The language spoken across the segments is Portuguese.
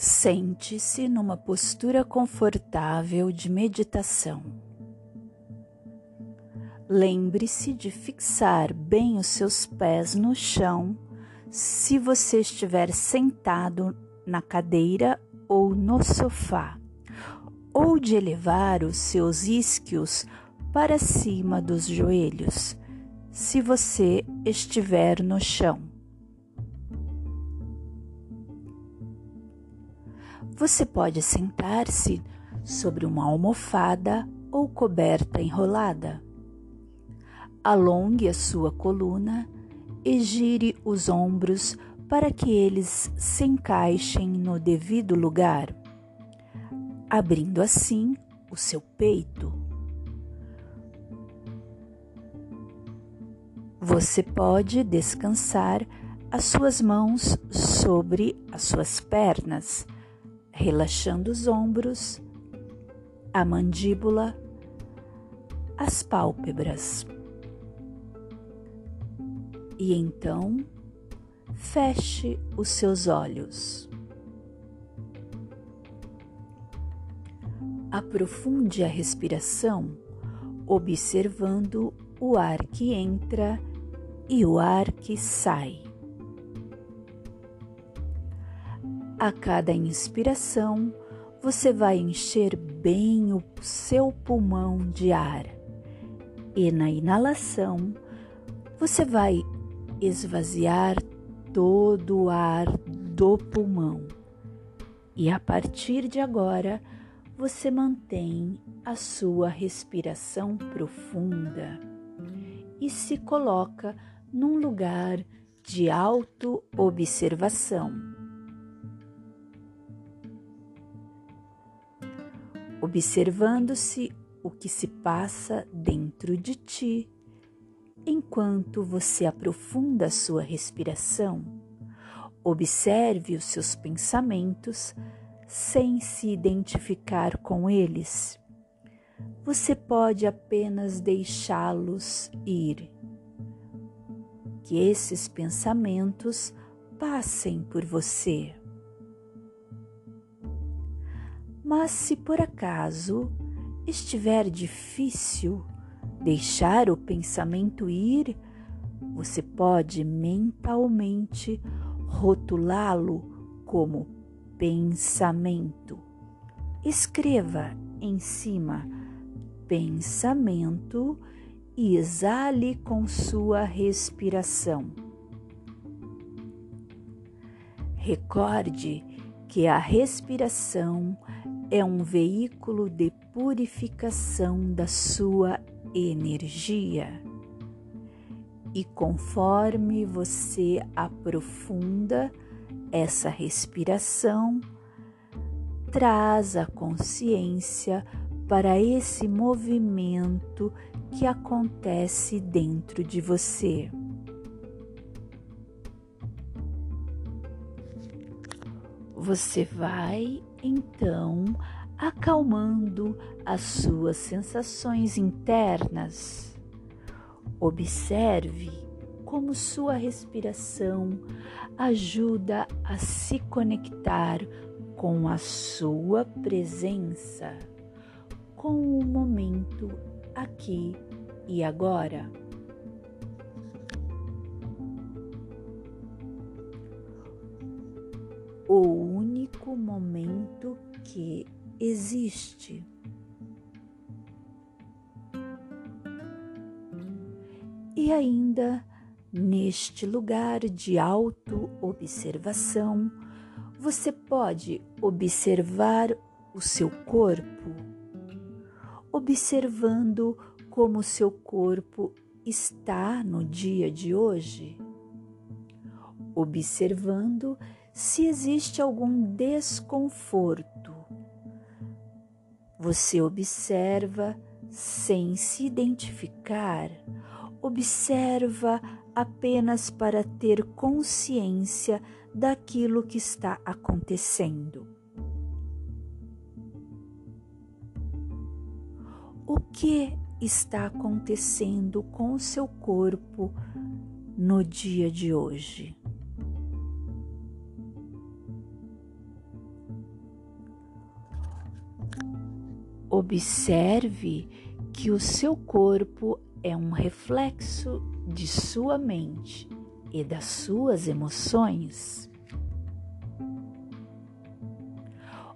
Sente-se numa postura confortável de meditação. Lembre-se de fixar bem os seus pés no chão se você estiver sentado na cadeira ou no sofá, ou de elevar os seus isquios para cima dos joelhos, se você estiver no chão. Você pode sentar-se sobre uma almofada ou coberta enrolada. Alongue a sua coluna e gire os ombros para que eles se encaixem no devido lugar, abrindo assim o seu peito. Você pode descansar as suas mãos sobre as suas pernas relaxando os ombros, a mandíbula, as pálpebras. E então, feche os seus olhos. Aprofunde a respiração, observando o ar que entra e o ar que sai. A cada inspiração, você vai encher bem o seu pulmão de ar. E na inalação, você vai esvaziar todo o ar do pulmão. E a partir de agora, você mantém a sua respiração profunda e se coloca num lugar de auto-observação. Observando-se o que se passa dentro de ti, enquanto você aprofunda a sua respiração. Observe os seus pensamentos sem se identificar com eles. Você pode apenas deixá-los ir. Que esses pensamentos passem por você. Mas se por acaso estiver difícil deixar o pensamento ir, você pode mentalmente rotulá-lo como pensamento. Escreva em cima pensamento e exale com sua respiração. Recorde que a respiração é um veículo de purificação da sua energia. E conforme você aprofunda essa respiração, traz a consciência para esse movimento que acontece dentro de você. Você vai então acalmando as suas sensações internas. Observe como sua respiração ajuda a se conectar com a sua presença, com o momento aqui e agora. O único momento que existe. E ainda neste lugar de auto-observação, você pode observar o seu corpo, observando como seu corpo está no dia de hoje, observando se existe algum desconforto. Você observa sem se identificar, observa apenas para ter consciência daquilo que está acontecendo. O que está acontecendo com seu corpo no dia de hoje? Observe que o seu corpo é um reflexo de sua mente e das suas emoções.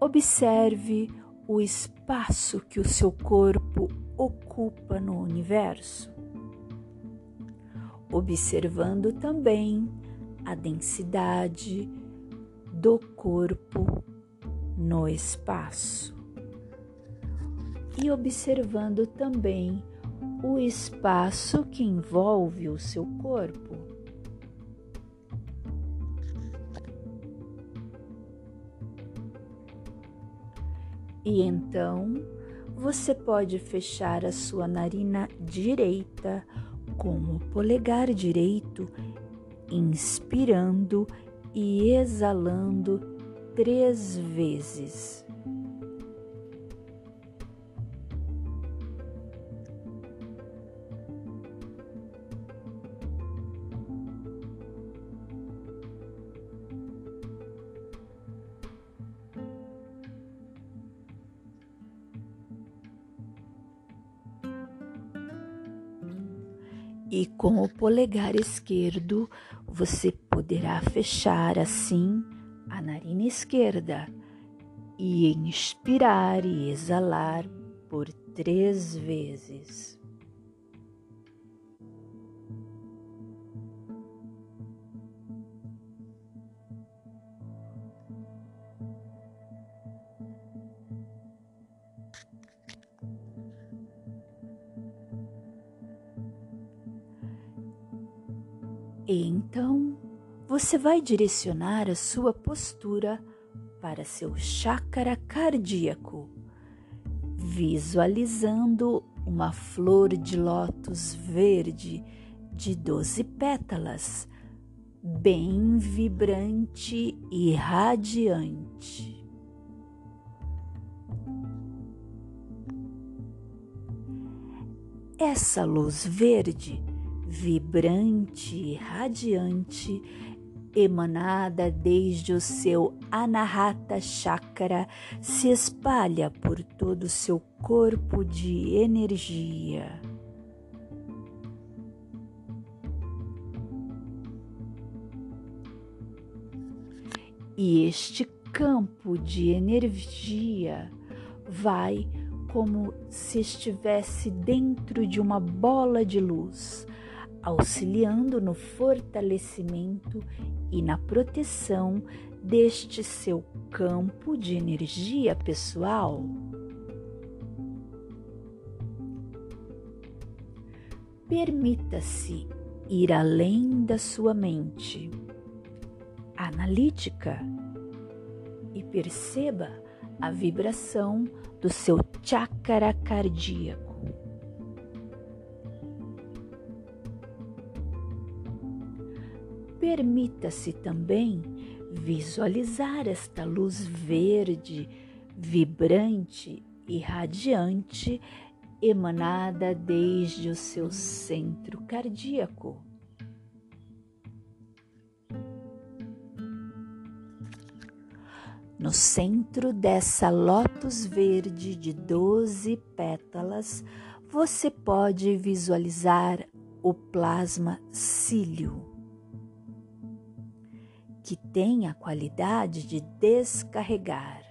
Observe o espaço que o seu corpo ocupa no universo, observando também a densidade do corpo no espaço e observando também o espaço que envolve o seu corpo. E então você pode fechar a sua narina direita com o polegar direito, inspirando e exalando três vezes. E com o polegar esquerdo você poderá fechar assim a narina esquerda e inspirar e exalar por três vezes. E então você vai direcionar a sua postura para seu chácara cardíaco, visualizando uma flor de lótus verde de doze pétalas, bem vibrante e radiante. Essa luz verde vibrante e radiante, emanada desde o seu Anahata Chakra, se espalha por todo o seu corpo de energia. E este campo de energia vai como se estivesse dentro de uma bola de luz, auxiliando no fortalecimento e na proteção deste seu campo de energia pessoal. Permita-se ir além da sua mente analítica e perceba a vibração do seu chakra cardíaco. Permita-se também visualizar esta luz verde, vibrante e radiante emanada desde o seu centro cardíaco. No centro dessa lótus verde de doze pétalas, você pode visualizar o plasma cílio que tem a qualidade de descarregar.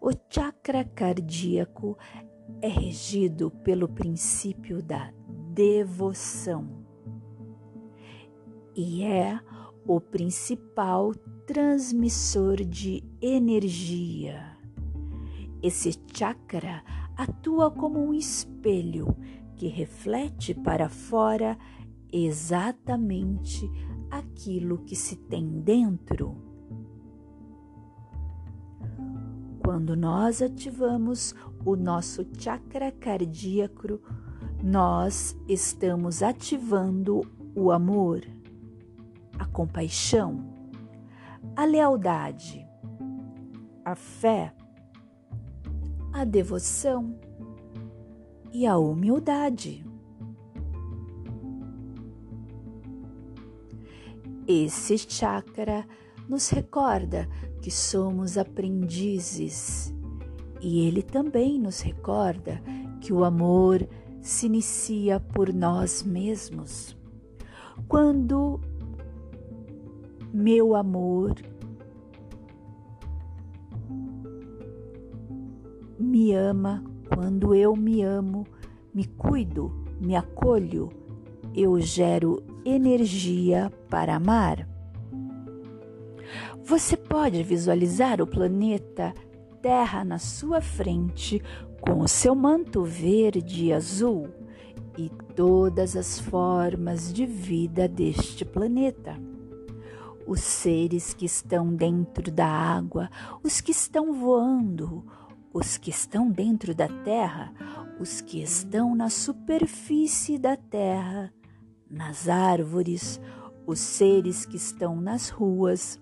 O chakra cardíaco é regido pelo princípio da devoção e é o principal transmissor de energia. Esse chakra atua como um espelho que reflete para fora exatamente aquilo que se tem dentro. Quando nós ativamos o nosso chakra cardíaco, nós estamos ativando o amor, a compaixão, a lealdade, a fé, a devoção e a humildade. Esse chakra nos recorda que somos aprendizes E ele também nos recorda que o amor se inicia por nós mesmos. Quando meu amor me ama, quando eu me amo, me cuido, me acolho, eu gero energia para amar. Você pode visualizar o planeta Terra na sua frente com o seu manto verde e azul e todas as formas de vida deste planeta. Os seres que estão dentro da água, os que estão voando, os que estão dentro da terra, os que estão na superfície da terra, nas árvores, os seres que estão nas ruas,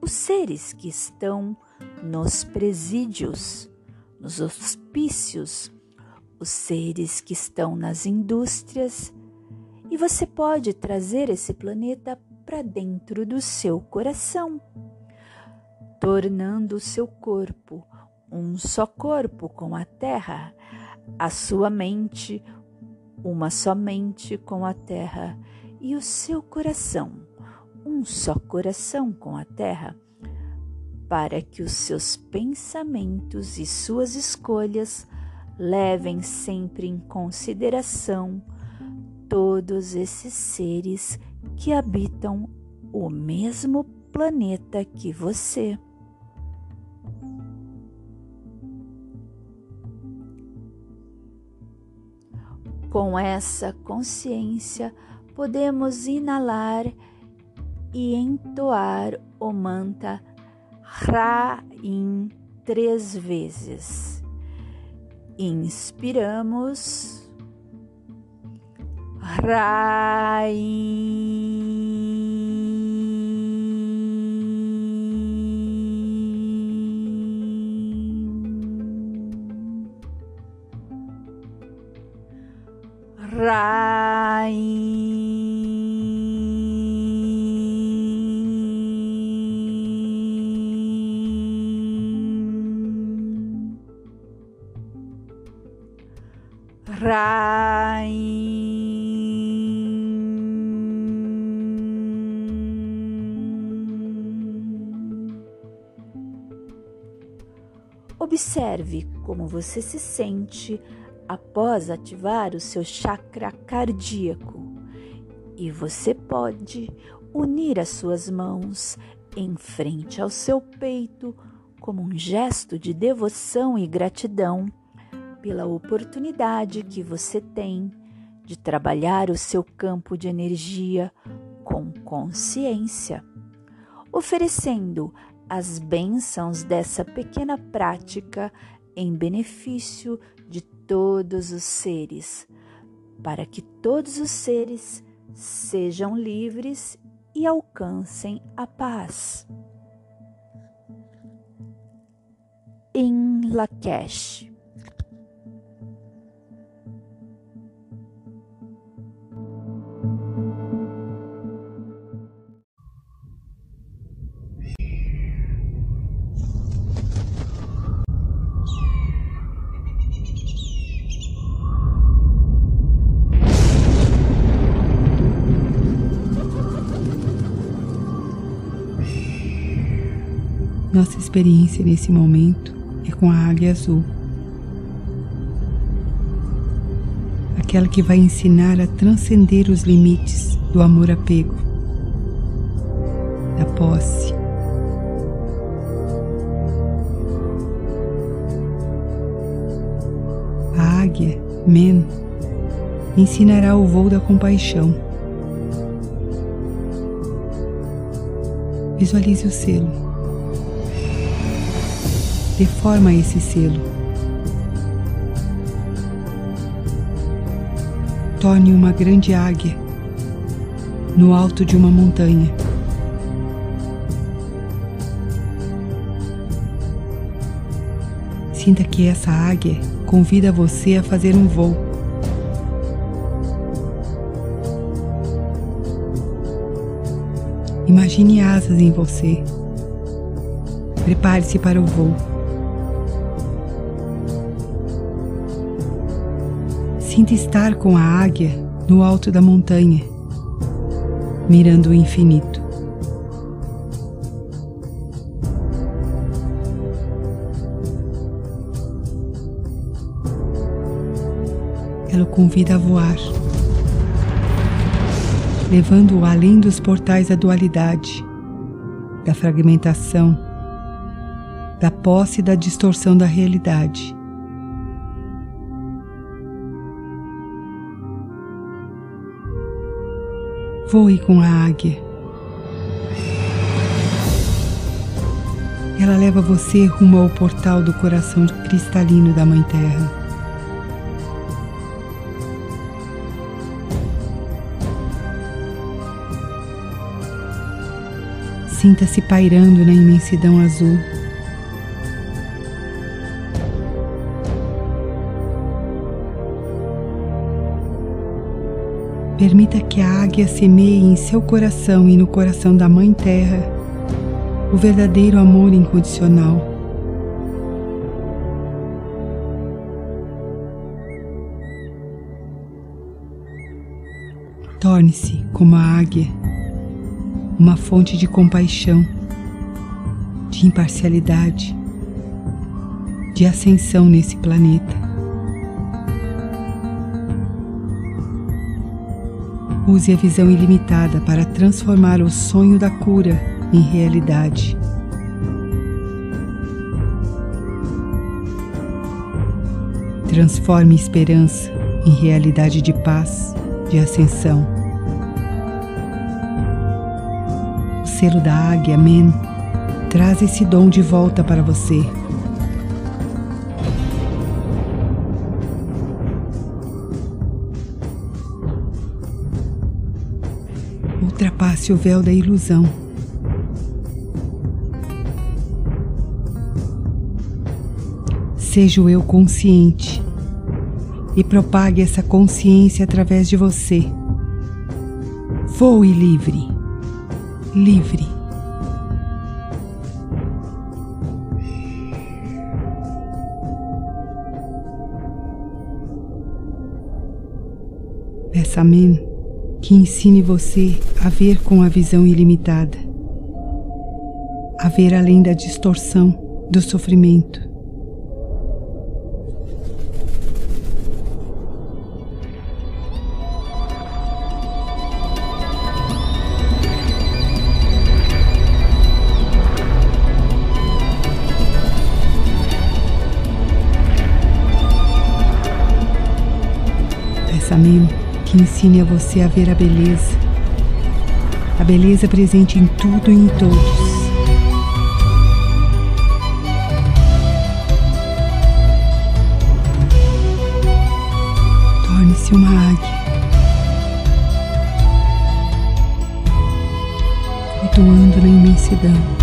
os seres que estão nos presídios, nos hospícios, os seres que estão nas indústrias, e você pode trazer esse planeta para dentro do seu coração, tornando o seu corpo um só corpo com a terra, a sua mente uma só mente com a terra e o seu coração um só coração com a terra, para que os seus pensamentos e suas escolhas levem sempre em consideração todos esses seres que habitam o mesmo planeta que você. Com essa consciência, podemos inalar e entoar o mantra Ra-In três vezes. Inspiramos. Ra-In. Observe como você se sente após ativar o seu chakra cardíaco. E você pode unir as suas mãos em frente ao seu peito como um gesto de devoção e gratidão pela oportunidade que você tem de trabalhar o seu campo de energia com consciência, oferecendo as bênçãos dessa pequena prática em benefício de todos os seres, para que todos os seres sejam livres e alcancem a paz. Em Lakesh Nossa experiência nesse momento é com a águia azul. Aquela que vai ensinar a transcender os limites do amor-apego, da posse. A águia, Men, ensinará o voo da compaixão. Visualize o selo deforma esse selo. Torne uma grande águia no alto de uma montanha. Sinta que essa águia convida você a fazer um voo. Imagine asas em você. Prepare-se para o voo. Sinta estar com a águia no alto da montanha, mirando o infinito. Ela o convida a voar, levando-o além dos portais da dualidade, da fragmentação, da posse e da distorção da realidade. Voe com a águia. Ela leva você rumo ao portal do coração cristalino da Mãe Terra. Sinta-se pairando na imensidão azul. Permita que a águia semeie em seu coração e no coração da Mãe Terra o verdadeiro amor incondicional. Torne-se como a águia uma fonte de compaixão, de imparcialidade, de ascensão nesse planeta. Use a visão ilimitada para transformar o sonho da cura em realidade. Transforme esperança em realidade de paz, de ascensão. selo da águia, Men, traz esse dom de volta para você. Ultrapasse o véu da ilusão. Seja o eu consciente e propague essa consciência através de você. Voe livre livre. Amém que ensine você a ver com a visão ilimitada, a ver além da distorção do sofrimento que ensine a você a ver a beleza, a beleza presente em tudo e em todos. Torne-se uma águia, flutuando na imensidão.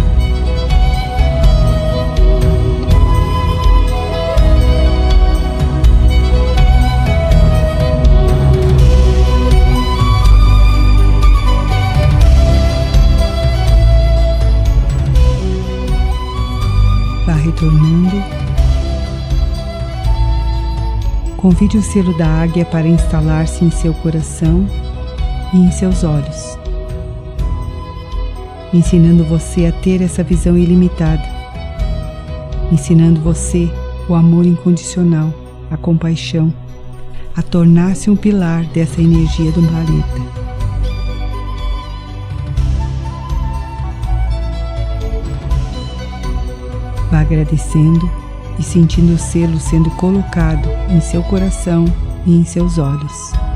Convide o selo da águia para instalar-se em seu coração e em seus olhos, ensinando você a ter essa visão ilimitada, ensinando você o amor incondicional, a compaixão, a tornar-se um pilar dessa energia do planeta. Vá agradecendo e sentindo o selo sendo colocado em seu coração e em seus olhos.